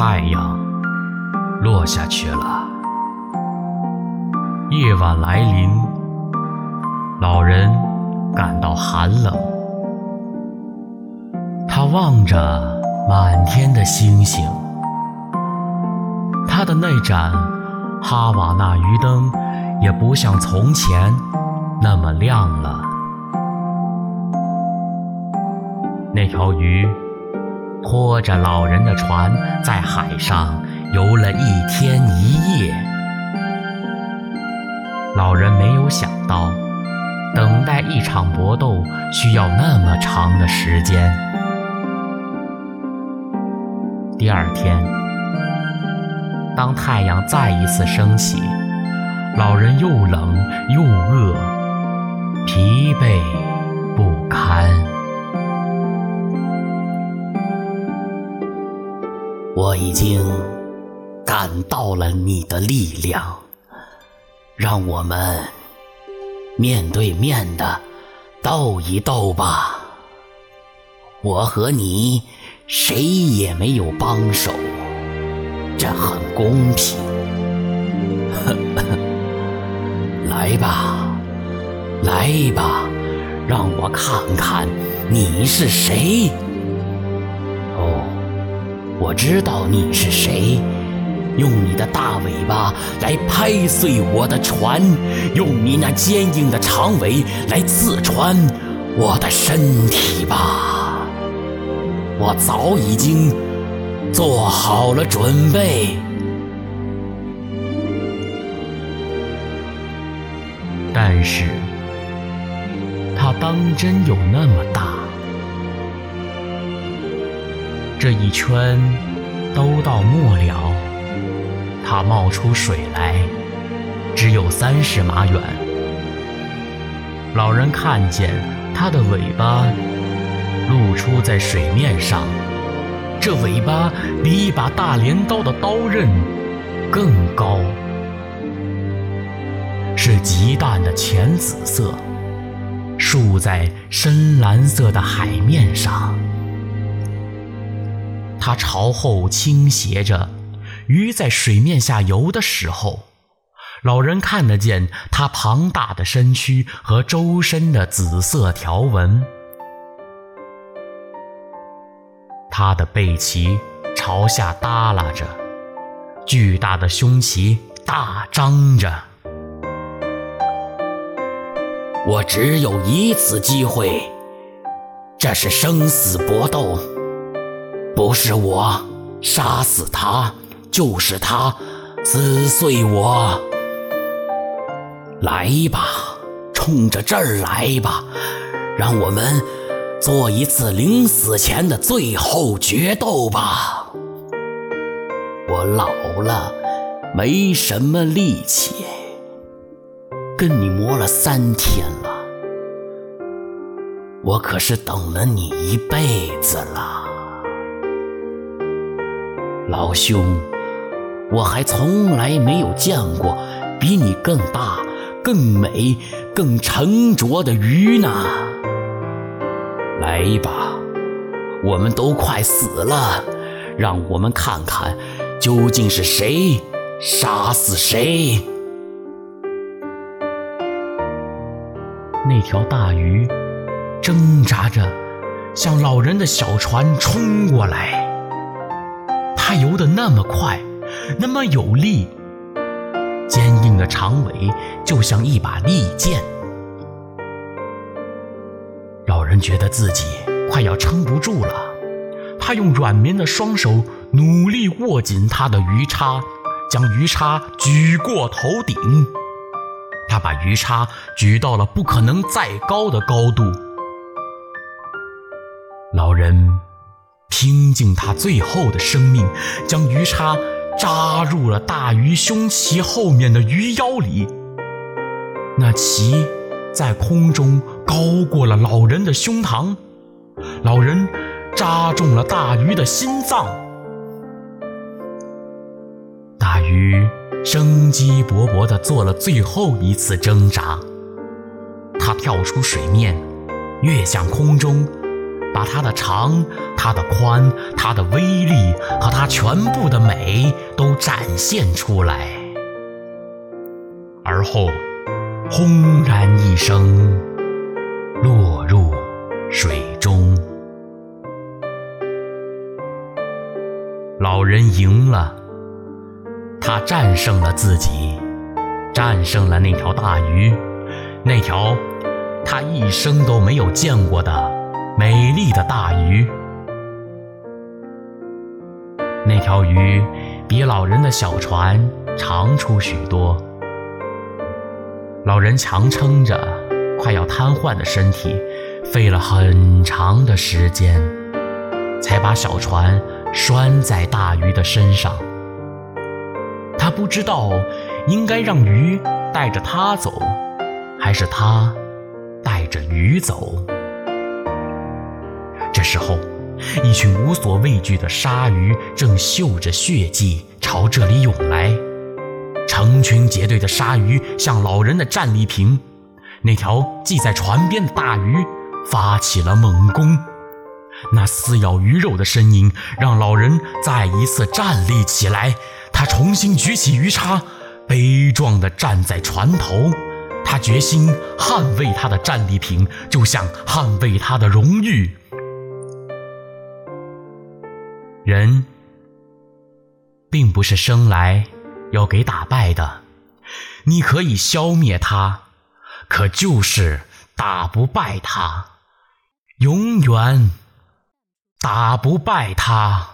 太阳落下去了，夜晚来临，老人感到寒冷。他望着满天的星星，他的那盏哈瓦那鱼灯也不像从前那么亮了。那条鱼。拖着老人的船在海上游了一天一夜。老人没有想到，等待一场搏斗需要那么长的时间。第二天，当太阳再一次升起，老人又冷又饿，疲惫不堪。我已经感到了你的力量，让我们面对面的斗一斗吧。我和你谁也没有帮手，这很公平。来吧，来吧，让我看看你是谁。我知道你是谁，用你的大尾巴来拍碎我的船，用你那坚硬的长尾来刺穿我的身体吧。我早已经做好了准备，但是它当真有那么大？这一圈都到末了，它冒出水来，只有三十码远。老人看见它的尾巴露出在水面上，这尾巴比一把大镰刀的刀刃更高，是极淡的浅紫色，竖在深蓝色的海面上。它朝后倾斜着，鱼在水面下游的时候，老人看得见它庞大的身躯和周身的紫色条纹。它的背鳍朝下耷拉着，巨大的胸鳍大张着。我只有一次机会，这是生死搏斗。不是我杀死他，就是他撕碎我。来吧，冲着这儿来吧，让我们做一次临死前的最后决斗吧。我老了，没什么力气，跟你磨了三天了，我可是等了你一辈子了。老兄，我还从来没有见过比你更大、更美、更沉着的鱼呢。来吧，我们都快死了，让我们看看究竟是谁杀死谁。那条大鱼挣扎着向老人的小船冲过来。它游得那么快，那么有力，坚硬的长尾就像一把利剑。老人觉得自己快要撑不住了，他用软绵的双手努力握紧他的鱼叉，将鱼叉举过头顶。他把鱼叉举到了不可能再高的高度。老人。拼尽他最后的生命，将鱼叉扎入了大鱼胸鳍后面的鱼腰里。那鳍在空中高过了老人的胸膛，老人扎中了大鱼的心脏。大鱼生机勃勃地做了最后一次挣扎，它跳出水面，跃向空中。把它的长、它的宽、它的威力和它全部的美都展现出来，而后轰然一声落入水中。老人赢了，他战胜了自己，战胜了那条大鱼，那条他一生都没有见过的美丽的大鱼。那条鱼比老人的小船长出许多。老人强撑着快要瘫痪的身体，费了很长的时间，才把小船。拴在大鱼的身上，他不知道应该让鱼带着他走，还是他带着鱼走。这时候，一群无所畏惧的鲨鱼正嗅着血迹朝这里涌来，成群结队的鲨鱼向老人的战利品——那条系在船边的大鱼发起了猛攻。那撕咬鱼肉的声音让老人再一次站立起来。他重新举起鱼叉，悲壮地站在船头。他决心捍卫他的战利品，就像捍卫他的荣誉。人并不是生来要给打败的，你可以消灭他，可就是打不败他，永远。打不败他。